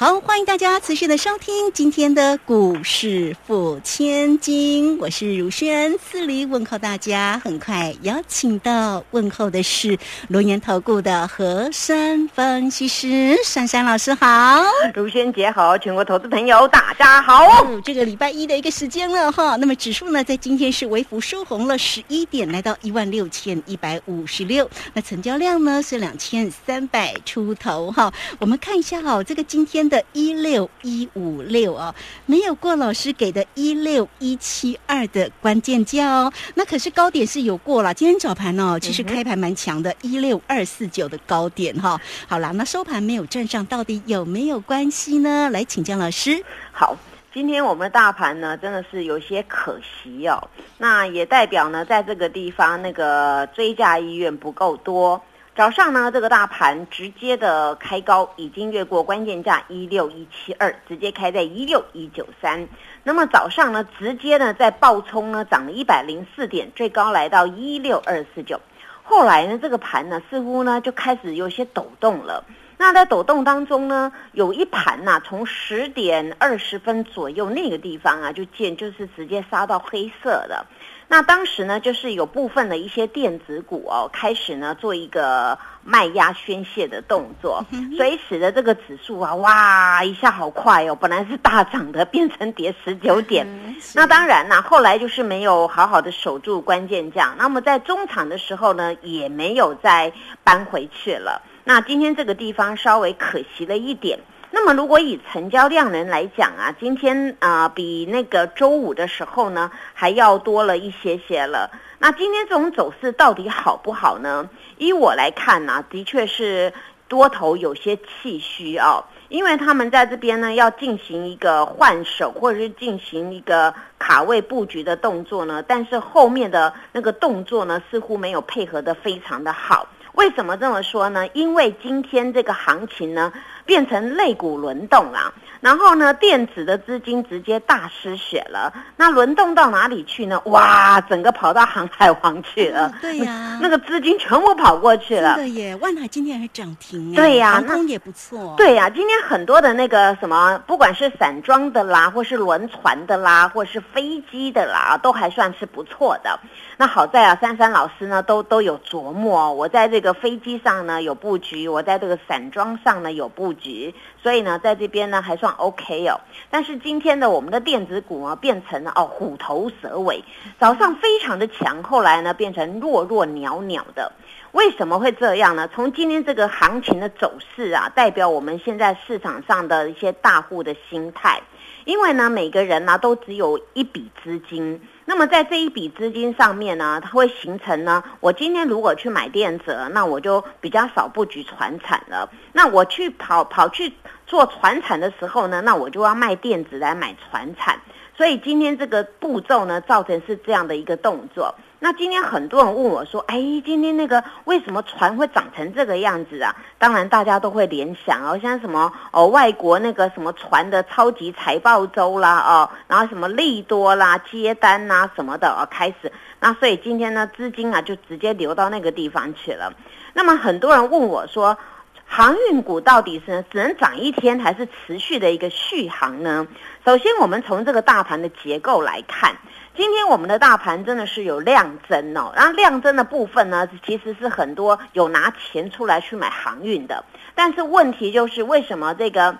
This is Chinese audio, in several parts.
好，欢迎大家持续的收听今天的股市付千金，我是如轩，四里问候大家。很快邀请到问候的是龙岩投顾的何山分析师珊珊老师，好，如轩姐好，全国投资朋友大家好。这个礼拜一的一个时间了哈，那么指数呢在今天是微幅收红了十一点，来到一万六千一百五十六，那成交量呢是两千三百出头哈。我们看一下哈，这个今天。的一六一五六哦，没有过老师给的一六一七二的关键价哦。那可是高点是有过了，今天早盘哦，其实开盘蛮强的，一六二四九的高点哈。好啦，那收盘没有站上，到底有没有关系呢？来请教老师。好，今天我们的大盘呢，真的是有些可惜哦。那也代表呢，在这个地方那个追加意愿不够多。早上呢，这个大盘直接的开高，已经越过关键价一六一七二，直接开在一六一九三。那么早上呢，直接呢在暴冲呢，涨了一百零四点，最高来到一六二四九。后来呢，这个盘呢似乎呢就开始有些抖动了。那在抖动当中呢，有一盘呐，从十点二十分左右那个地方啊，就见就是直接杀到黑色的。那当时呢，就是有部分的一些电子股哦，开始呢做一个卖压宣泄的动作，所以使得这个指数啊，哇，一下好快哦，本来是大涨的，变成跌十九点。那当然啦，后来就是没有好好的守住关键价，那么在中场的时候呢，也没有再搬回去了。那今天这个地方稍微可惜了一点。那么，如果以成交量人来讲啊，今天啊比那个周五的时候呢还要多了一些些了。那今天这种走势到底好不好呢？依我来看呢，的确是多头有些气虚哦，因为他们在这边呢要进行一个换手或者是进行一个卡位布局的动作呢，但是后面的那个动作呢似乎没有配合的非常的好。为什么这么说呢？因为今天这个行情呢。变成类股轮动啊，然后呢，电子的资金直接大失血了。那轮动到哪里去呢？哇，整个跑到航海王去了。对呀，那个资金全部跑过去了。对耶，万海今天还涨停。对呀，航空也不错。对呀，今天很多的那个什么，不管是散装的啦，或是轮船的啦，或是飞机的啦，都还算是不错的。那好在啊，珊珊老师呢都都有琢磨。我在这个飞机上呢有布局，我在这个散装上呢有布局，所以呢在这边呢还算 OK 哦。但是今天的我们的电子股啊变成了哦虎头蛇尾，早上非常的强，后来呢变成弱弱袅袅的。为什么会这样呢？从今天这个行情的走势啊，代表我们现在市场上的一些大户的心态。因为呢，每个人呢都只有一笔资金，那么在这一笔资金上面呢，它会形成呢，我今天如果去买电子，那我就比较少布局船产了。那我去跑跑去做船产的时候呢，那我就要卖电子来买船产。所以今天这个步骤呢，造成是这样的一个动作。那今天很多人问我说：“哎，今天那个为什么船会长成这个样子啊？”当然大家都会联想哦，像什么哦，外国那个什么船的超级财报周啦，哦，然后什么利多啦、接单呐什么的哦，开始。那所以今天呢，资金啊就直接流到那个地方去了。那么很多人问我说：“航运股到底是只能涨一天，还是持续的一个续航呢？”首先，我们从这个大盘的结构来看。今天我们的大盘真的是有量增哦，然后量增的部分呢，其实是很多有拿钱出来去买航运的，但是问题就是为什么这个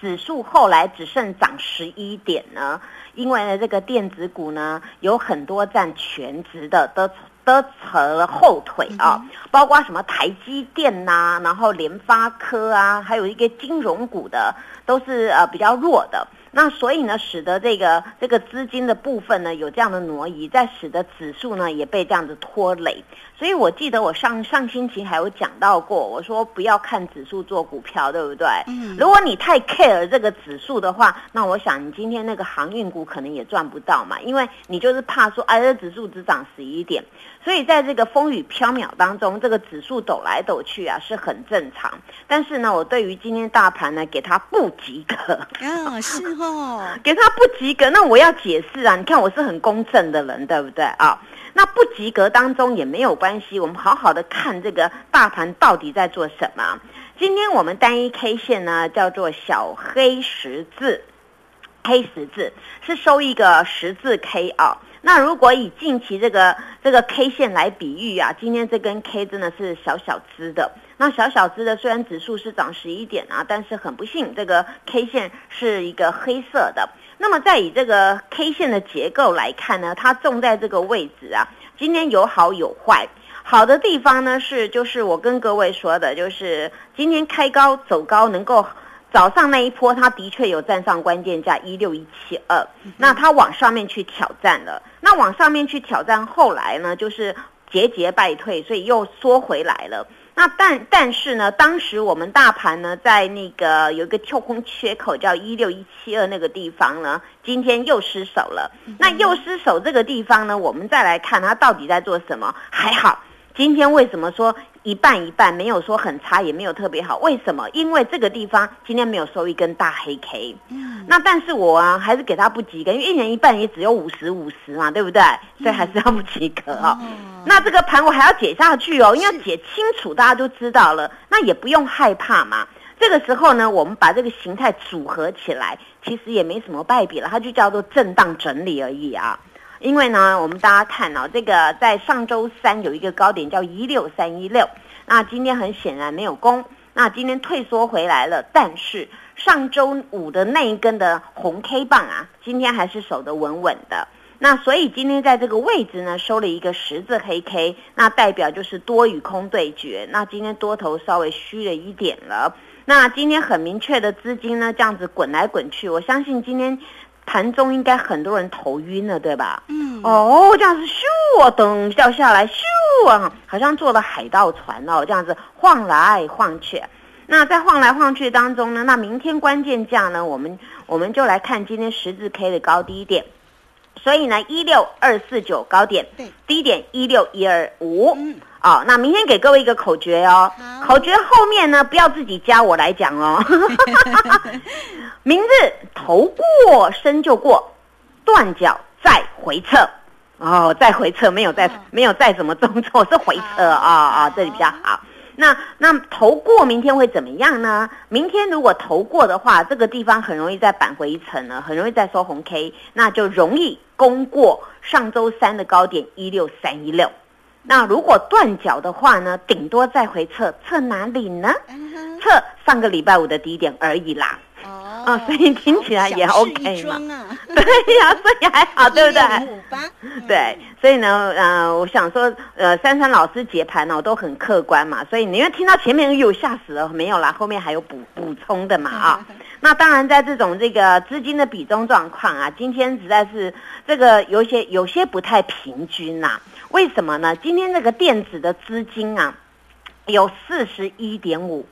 指数后来只剩涨十一点呢？因为呢，这个电子股呢有很多占全值的都都扯了后腿啊，包括什么台积电呐，然后联发科啊，还有一个金融股的都是呃比较弱的。那所以呢，使得这个这个资金的部分呢有这样的挪移，在使得指数呢也被这样子拖累。所以我记得我上上星期还有讲到过，我说不要看指数做股票，对不对？嗯。如果你太 care 这个指数的话，那我想你今天那个航运股可能也赚不到嘛，因为你就是怕说，哎，这指数只涨十一点。所以在这个风雨飘渺当中，这个指数抖来抖去啊，是很正常。但是呢，我对于今天大盘呢，给它不及格啊，是哦，哦给他不及格。那我要解释啊，你看我是很公正的人，对不对啊？那不及格当中也没有关系，我们好好的看这个大盘到底在做什么。今天我们单一 K 线呢，叫做小黑十字，黑十字是收一个十字 K 啊。那如果以近期这个这个 K 线来比喻啊，今天这根 K 真的是小小只的。那小小只的，虽然指数是涨十一点啊，但是很不幸，这个 K 线是一个黑色的。那么再以这个 K 线的结构来看呢，它重在这个位置啊，今天有好有坏。好的地方呢是，就是我跟各位说的，就是今天开高走高能够。早上那一波，它的确有站上关键价一六一七二，那它往上面去挑战了。那往上面去挑战，后来呢，就是节节败退，所以又缩回来了。那但但是呢，当时我们大盘呢，在那个有一个跳空缺口叫一六一七二那个地方呢，今天又失守了。那又失守这个地方呢，我们再来看它到底在做什么？还好，今天为什么说？一半一半，没有说很差，也没有特别好。为什么？因为这个地方今天没有收一根大黑 K。嗯。那但是我啊，还是给他不及格，因为一年一半也只有五十五十嘛，对不对？所以还是要不及格哦。那这个盘我还要解下去哦，因为解清楚，大家都知道了。那也不用害怕嘛。这个时候呢，我们把这个形态组合起来，其实也没什么败笔了，它就叫做震荡整理而已啊。因为呢，我们大家看哦，这个在上周三有一个高点叫一六三一六，那今天很显然没有攻，那今天退缩回来了。但是上周五的那一根的红 K 棒啊，今天还是守得稳稳的。那所以今天在这个位置呢，收了一个十字黑 K，那代表就是多与空对决。那今天多头稍微虚了一点了。那今天很明确的资金呢，这样子滚来滚去，我相信今天。盘中应该很多人头晕了，对吧？嗯。哦，这样子咻啊，等掉下来咻啊，好像坐了海盗船哦，这样子晃来晃去。那在晃来晃去当中呢，那明天关键价呢，我们我们就来看今天十字 K 的高低点。所以呢，一六二四九高点，对，低点一六一二五。嗯。哦，那明天给各位一个口诀哦，口诀后面呢不要自己加，我来讲哦。明日头过身就过，断脚再回撤，哦，再回撤没有再没有再什么动作是回撤啊啊，这里比较好。那那头过明天会怎么样呢？明天如果头过的话，这个地方很容易再扳回一层了，很容易再收红 K，那就容易攻过上周三的高点一六三一六。那如果断脚的话呢，顶多再回撤，测哪里呢？测上个礼拜五的低点而已啦。哦，啊，所以听起来也 OK 嘛。对呀，所以还好，对不对？对，所以呢，呃，我想说，呃，珊珊老师解盘呢都很客观嘛，所以你因为听到前面有吓死了，没有啦，后面还有补补充的嘛啊。那当然，在这种这个资金的比重状况啊，今天实在是这个有些有些不太平均呐。为什么呢？今天这个电子的资金啊，有四十一点五，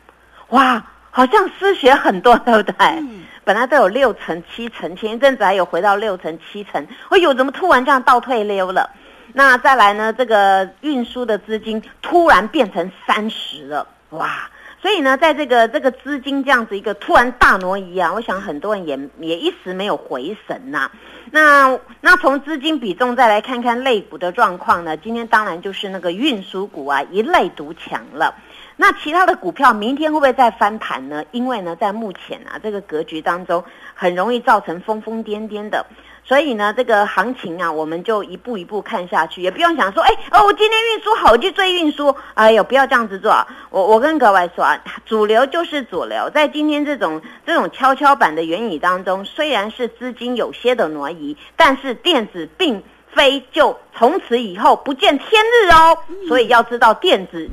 哇，好像失血很多，对不对？本来都有六成、七成，前一阵子还有回到六成、七成，哎呦，怎么突然这样倒退溜了？那再来呢？这个运输的资金突然变成三十了，哇！所以呢，在这个这个资金这样子一个突然大挪移啊，我想很多人也也一时没有回神呐。那那从资金比重再来看看类股的状况呢？今天当然就是那个运输股啊，一类独强了。那其他的股票明天会不会再翻盘呢？因为呢，在目前啊这个格局当中，很容易造成疯疯癫癫的。所以呢，这个行情啊，我们就一步一步看下去，也不用想说，哎哦，我今天运输好，我就追运输。哎呦，不要这样子做。我我跟各位说啊，主流就是主流，在今天这种这种跷跷板的原理当中，虽然是资金有些的挪移，但是电子并非就从此以后不见天日哦。所以要知道电子。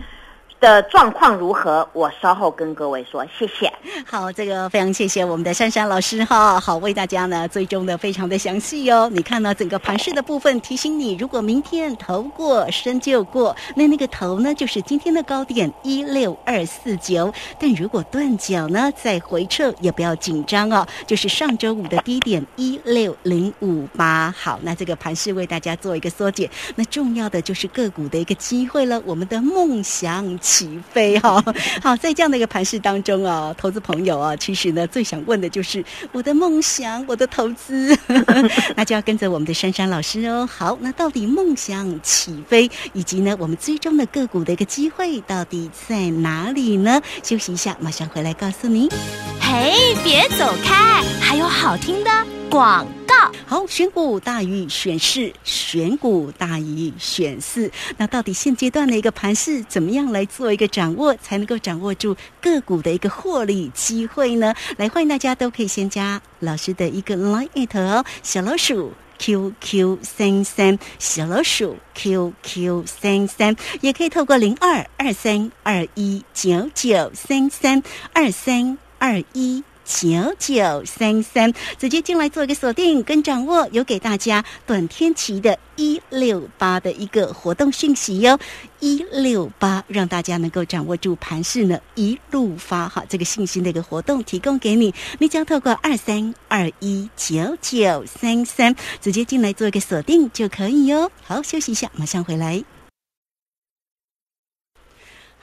的状况如何？我稍后跟各位说，谢谢。好，这个非常谢谢我们的珊珊老师哈，好为大家呢追踪的非常的详细哦。你看呢，整个盘势的部分提醒你，如果明天头过身就过，那那个头呢就是今天的高点一六二四九，但如果断脚呢再回撤也不要紧张哦，就是上周五的低点一六零五八。好，那这个盘势为大家做一个缩减，那重要的就是个股的一个机会了，我们的梦想。起飞哈，好，在这样的一个盘势当中啊，投资朋友啊，其实呢最想问的就是我的梦想，我的投资，那就要跟着我们的珊珊老师哦。好，那到底梦想起飞，以及呢我们最终的个股的一个机会到底在哪里呢？休息一下，马上回来告诉您。嘿，别走开，还有好听的广告。好，选股大于选市，选股大于选市。那到底现阶段的一个盘势，怎么样来做一个掌握，才能够掌握住个股的一个获利机会呢？来，欢迎大家都可以先加老师的一个 line 哦，小老鼠 QQ 三三，小老鼠 QQ 三三，也可以透过零二二三二一九九三三二三二一。九九三三，直接进来做一个锁定跟掌握，有给大家短天期的一六八的一个活动讯息哟，一六八让大家能够掌握住盘势呢，一路发哈，这个信心的一个活动提供给你，你将透过二三二一九九三三直接进来做一个锁定就可以哟。好，休息一下，马上回来。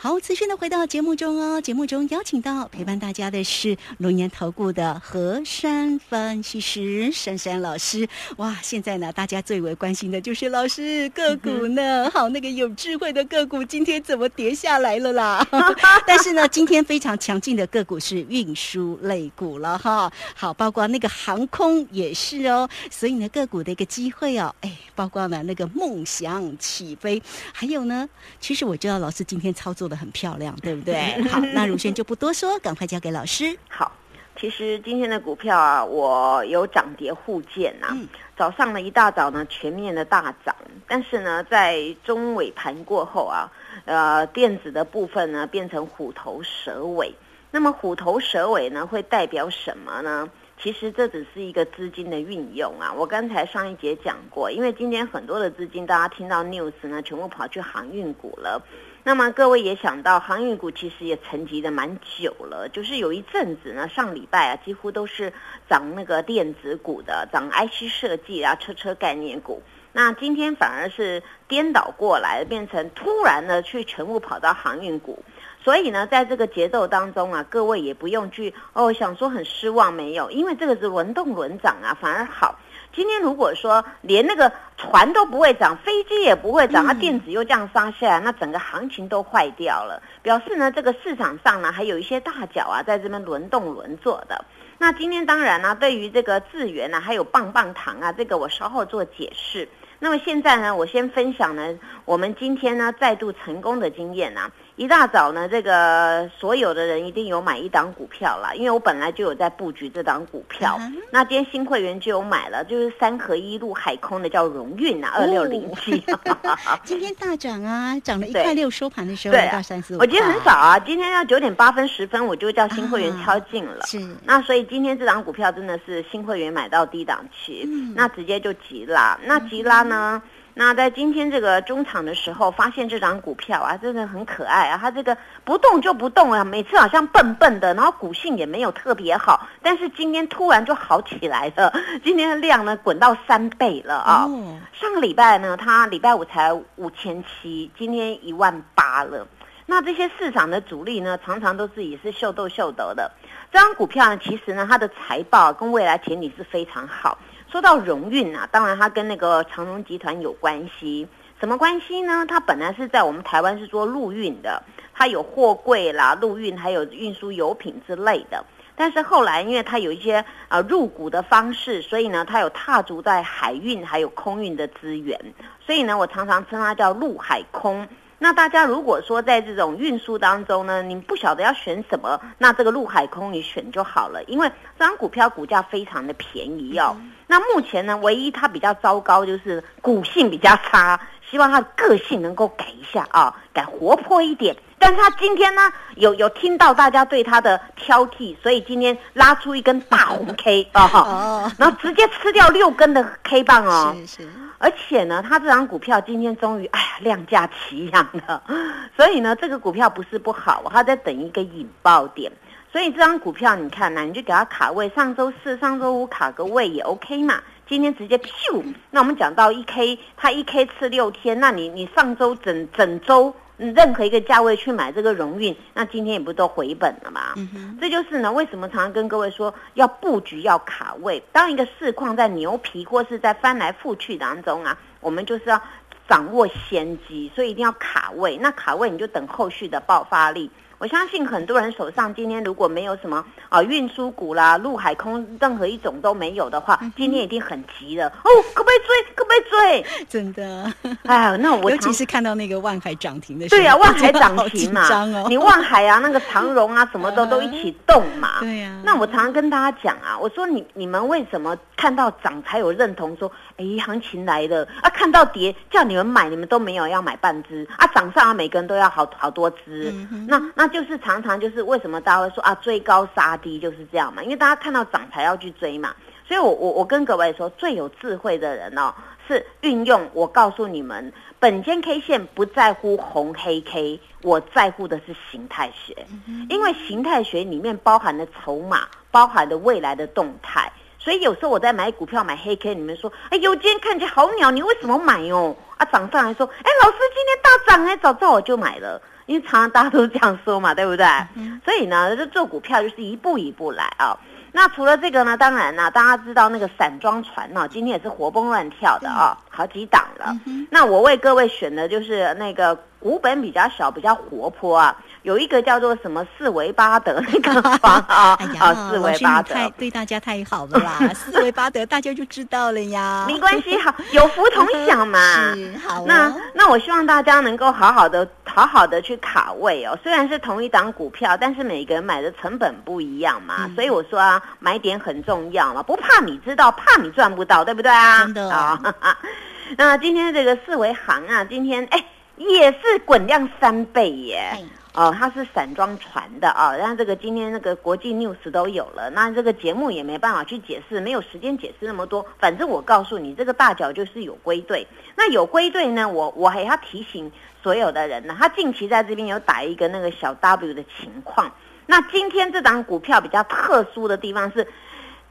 好，持续的回到节目中哦。节目中邀请到陪伴大家的是龙岩投顾的何山分析师珊珊老师。哇，现在呢，大家最为关心的就是老师个股呢。好，那个有智慧的个股今天怎么跌下来了啦？但是呢，今天非常强劲的个股是运输类股了哈。好，包括那个航空也是哦。所以呢，个股的一个机会哦，哎，包括呢那个梦想起飞，还有呢，其实我知道老师今天操作。的很漂亮，对不对？好，那如轩就不多说，赶快交给老师。好，其实今天的股票啊，我有涨跌互见呐。早上呢，一大早呢，全面的大涨，但是呢，在中尾盘过后啊，呃，电子的部分呢，变成虎头蛇尾。那么虎头蛇尾呢，会代表什么呢？其实这只是一个资金的运用啊。我刚才上一节讲过，因为今天很多的资金，大家听到 news 呢，全部跑去航运股了。那么各位也想到，航运股其实也沉寂的蛮久了，就是有一阵子呢，上礼拜啊，几乎都是涨那个电子股的，涨 IC 设计啊，车车概念股。那今天反而是颠倒过来，变成突然呢去全部跑到航运股。所以呢，在这个节奏当中啊，各位也不用去哦想说很失望没有，因为这个是轮动轮涨啊，反而好。今天如果说连那个船都不会涨，飞机也不会涨，那电子又这样杀下来，那整个行情都坏掉了。表示呢，这个市场上呢还有一些大脚啊，在这边轮动轮做的。那今天当然呢，对于这个智源呢，还有棒棒糖啊，这个我稍后做解释。那么现在呢，我先分享呢，我们今天呢再度成功的经验啊。一大早呢，这个所有的人一定有买一档股票啦，因为我本来就有在布局这档股票。那今天新会员就有买了，就是三合一路海空的叫荣运啊，二六零七。今天大涨啊，涨了一块六，收盘的时候到三四五。我今天很少啊，今天要九点八分十分我就叫新会员敲进了。是。那所以今天这档股票真的是新会员买到低档期，那直接就急拉。那急拉呢？那在今天这个中场的时候，发现这张股票啊，真的很可爱啊！它这个不动就不动啊，每次好像笨笨的，然后股性也没有特别好，但是今天突然就好起来了。今天的量呢，滚到三倍了啊！上个礼拜呢，它礼拜五才五千七，今天一万八了。那这些市场的主力呢，常常都是也是秀逗秀得的。这张股票呢，其实呢，它的财报跟未来前景是非常好。说到荣运啊，当然它跟那个长荣集团有关系，什么关系呢？它本来是在我们台湾是做陆运的，它有货柜啦、陆运，还有运输油品之类的。但是后来因为它有一些呃入股的方式，所以呢，它有踏足在海运还有空运的资源，所以呢，我常常称它叫陆海空。那大家如果说在这种运输当中呢，你不晓得要选什么，那这个陆海空你选就好了，因为这张股票股价非常的便宜哦。那目前呢，唯一它比较糟糕就是股性比较差，希望他的个性能够改一下啊，改活泼一点。但是他今天呢，有有听到大家对他的挑剔，所以今天拉出一根大红 K 啊，哦，然后直接吃掉六根的 K 棒哦。是是，而且呢，它这张股票今天终于哎呀量价齐扬了，所以呢，这个股票不是不好，它在等一个引爆点。所以这张股票你看呢，你就给它卡位，上周四、上周五卡个位也 OK 嘛。今天直接咻，那我们讲到一 K，它一 K 吃六天，那你你上周整整周嗯任何一个价位去买这个荣运，那今天也不都回本了嘛？嗯，这就是呢，为什么常常跟各位说要布局要卡位。当一个市况在牛皮或是在翻来覆去当中啊，我们就是要掌握先机，所以一定要卡位。那卡位你就等后续的爆发力。我相信很多人手上今天如果没有什么啊运输股啦、陆海空任何一种都没有的话，今天一定很急了哦，可不可以追？可不可以追？真的，哎呀，那我常尤其是看到那个万海涨停的时候，对呀、万海涨停嘛，哦，你万海啊，那个长荣啊，什么都都一起动嘛。对呀那我常常跟大家讲啊，我说你你们为什么看到涨才有认同说，哎，行情来了啊，看到跌叫你们买，你们都没有要买半只啊，涨上啊，每个人都要好好多只。嗯那那就是常常就是为什么大家会说啊，追高杀低就是这样嘛，因为大家看到涨才要去追嘛。所以我我我跟各位说，最有智慧的人哦，是运用我告诉你们，本间 K 线不在乎红黑 K，我在乎的是形态学，因为形态学里面包含了筹码，包含了未来的动态。所以有时候我在买股票买黑 K，你们说，哎呦，今天看起来好鸟，你为什么买哦？啊，涨上来说，哎，老师今天大涨哎，早知道我就买了。因为常常大家都这样说嘛，对不对？所以呢，就做股票就是一步一步来啊。那除了这个呢，当然呢，大家知道那个散装船呢、今天也是活蹦乱跳的啊，好几档了。那我为各位选的就是那个股本比较小、比较活泼啊，有一个叫做什么四维八德那个房啊 哎呀，啊，四维巴德。对大家太好了啦，四维八德大家就知道了呀。没关系，好有福同享嘛。是好哦那那我希望大家能够好好的、好好的去卡位哦。虽然是同一档股票，但是每个人买的成本不一样嘛，嗯所以我说啊，买点很重要嘛。不怕你知道，怕你赚不到，对不对啊？真的啊、那今天这个四维行啊，今天哎也是滚量三倍耶。哎哦，它是散装船的啊，然后这个今天那个国际 news 都有了，那这个节目也没办法去解释，没有时间解释那么多。反正我告诉你，这个大脚就是有归队。那有归队呢，我我还要提醒所有的人呢，他近期在这边有打一个那个小 W 的情况。那今天这档股票比较特殊的地方是，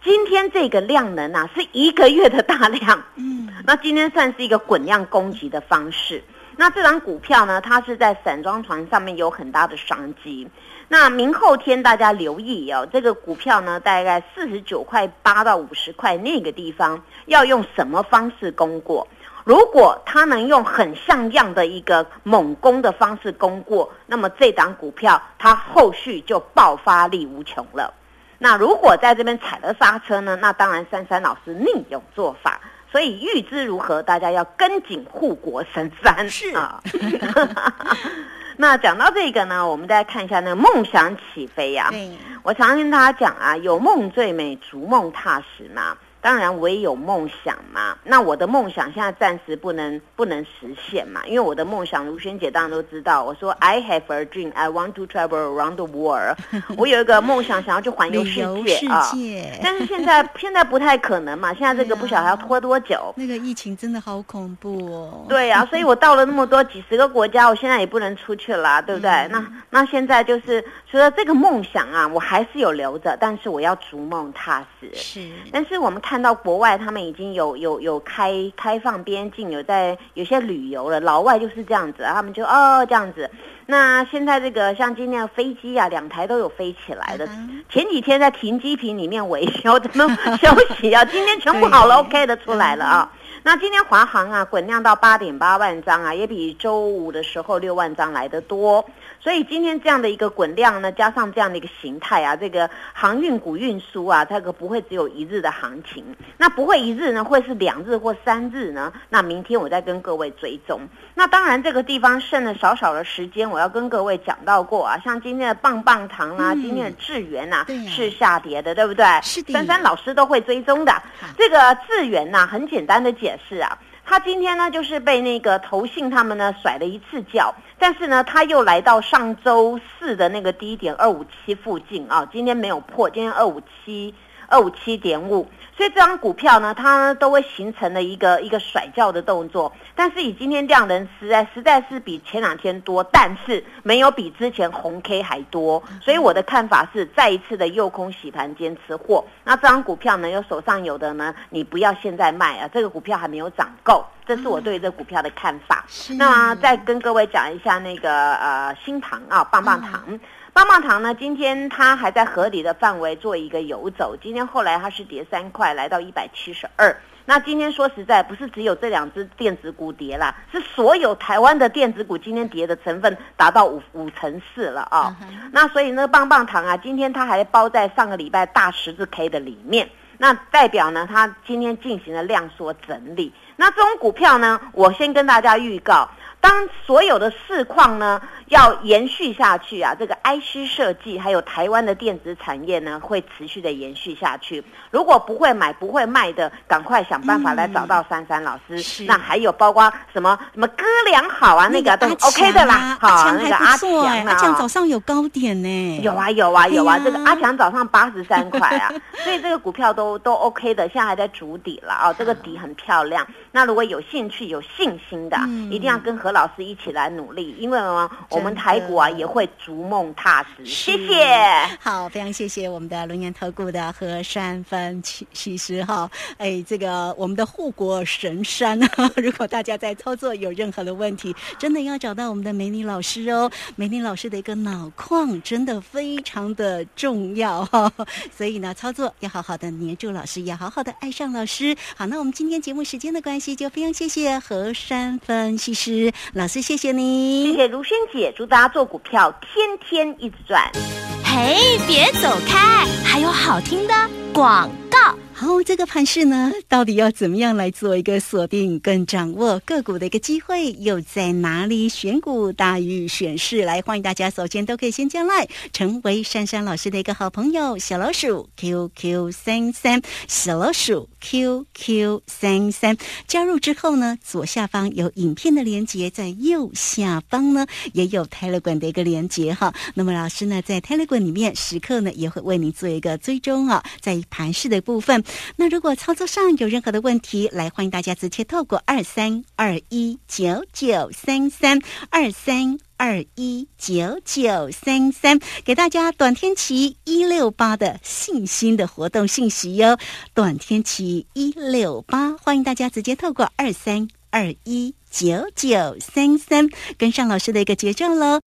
今天这个量能啊是一个月的大量，嗯，那今天算是一个滚量攻击的方式。那这张股票呢，它是在散装船上面有很大的商机。那明后天大家留意哦，这个股票呢，大概四十九块八到五十块那个地方，要用什么方式攻过？如果它能用很像样的一个猛攻的方式攻过，那么这档股票它后续就爆发力无穷了。那如果在这边踩了刹车呢？那当然珊珊老师另有做法。所以预知如何，大家要跟紧护国神山。是啊。那讲到这个呢，我们再看一下那个梦想起飞呀、对，我常常跟大家讲啊，有梦最美，逐梦踏实嘛。当然，我也有梦想嘛。那我的梦想现在暂时不能不能实现嘛，因为我的梦想，卢萱姐当然都知道。我说 I have a dream, I want to travel around the world。我有一个梦想，想要去环游世界啊。界，但是现在 现在不太可能嘛，现在这个不晓得还要拖多久。那个疫情真的好恐怖哦。对呀、所以我到了那么多几十个国家，我现在也不能出去啦，对不对？嗯那那现在就是除了这个梦想啊，我还是有留着，但是我要逐梦踏实。是，但是我们看到国外他们已经有有有开开放边境，有在有些旅游了，老外就是这样子，他们就哦这样子。那现在这个像今天的飞机啊，两台都有飞起来的。嗯前几天在停机坪里面维修，怎么 休息啊？今天全部好了，OK 的出来了啊。那今天华航啊，滚量到八点八万张啊，也比周五的时候六万张来的多。所以今天这样的一个滚量呢，加上这样的一个形态啊，这个航运股运输啊，这个不会只有一日的行情，那不会一日呢，会是两日或三日呢。那明天我再跟各位追踪。那当然这个地方剩了少少的时间，我要跟各位讲到过啊，像今天的棒棒糖啊，嗯今天的智源啊，对呀是下跌的，对不对？是的珊珊老师都会追踪的。这个智源呐、很简单的解释啊。他今天呢就是被那个投信他们呢甩了一次脚，但是呢他又来到上周四的那个低点二五七附近啊，今天没有破，今天二五七二五七点五。所以这张股票呢，它都会形成了一个一个甩轿的动作，但是以今天量能实在实在是比前两天多，但是没有比之前红 K 还多，所以我的看法是再一次的诱空洗盘坚持货。那这张股票呢，有手上有的呢，你不要现在卖啊，这个股票还没有涨够，这是我对这股票的看法。那再跟各位讲一下那个呃新塘啊棒棒糖。棒棒糖呢？今天它还在合理的范围做一个游走。今天后来它是跌三块，来到一百七十二。那今天说实在，不是只有这两只电子股跌啦，是所有台湾的电子股今天跌的成分达到五五成四了啊。那所以呢，棒棒糖啊，今天它还包在上个礼拜大十字 K 的里面，那代表呢，它今天进行了量缩整理。那这种股票呢，我先跟大家预告。当所有的市况呢要延续下去啊，这个 IC 设计还有台湾的电子产业呢会持续的延续下去。如果不会买不会卖的，赶快想办法来找到珊珊老师。那还有包括什么什么哥俩好啊，那个都 OK 的啦。好，那个阿强阿强早上有高点呢。有啊有啊有啊，这个阿强早上八十三块啊，所以这个股票都都 OK 的，现在还在筑底了啊，这个底很漂亮。那如果有兴趣有信心的，一定要跟何。老师一起来努力，因为呢，我们台股啊也会逐梦踏实。谢谢，好，非常谢谢我们的龙岩投顾的何山分其实哈，哎，这个我们的护国神山啊，如果大家在操作有任何的问题，真的要找到我们的美女老师哦。美女老师的一个脑矿真的非常的重要哈，所以呢，操作要好好的黏住老师，要好好的爱上老师。好，那我们今天节目时间的关系，就非常谢谢何山分析师。老师，谢谢您，谢谢如萱姐，祝大家做股票天天一直赚。嘿，别走开，还有好听的广。好，这个盘势呢，到底要怎么样来做一个锁定跟掌握个股的一个机会，又在哪里？选股大于选市，来欢迎大家，首先都可以先加来，成为珊珊老师的一个好朋友，小老鼠 QQ 三三，小老鼠 QQ 三三，加入之后呢，左下方有影片的连接，在右下方呢也有 Telegram 的一个连接哈。那么老师呢，在 Telegram 里面时刻呢也会为你做一个追踪啊，在盘势的部分。那如果操作上有任何的问题，来欢迎大家直接透过二三二一九九三三二三二一九九三三给大家短天期一六八的信心的活动信息哟。短天期一六八，欢迎大家直接透过二三二一九九三三跟上老师的一个节奏喽。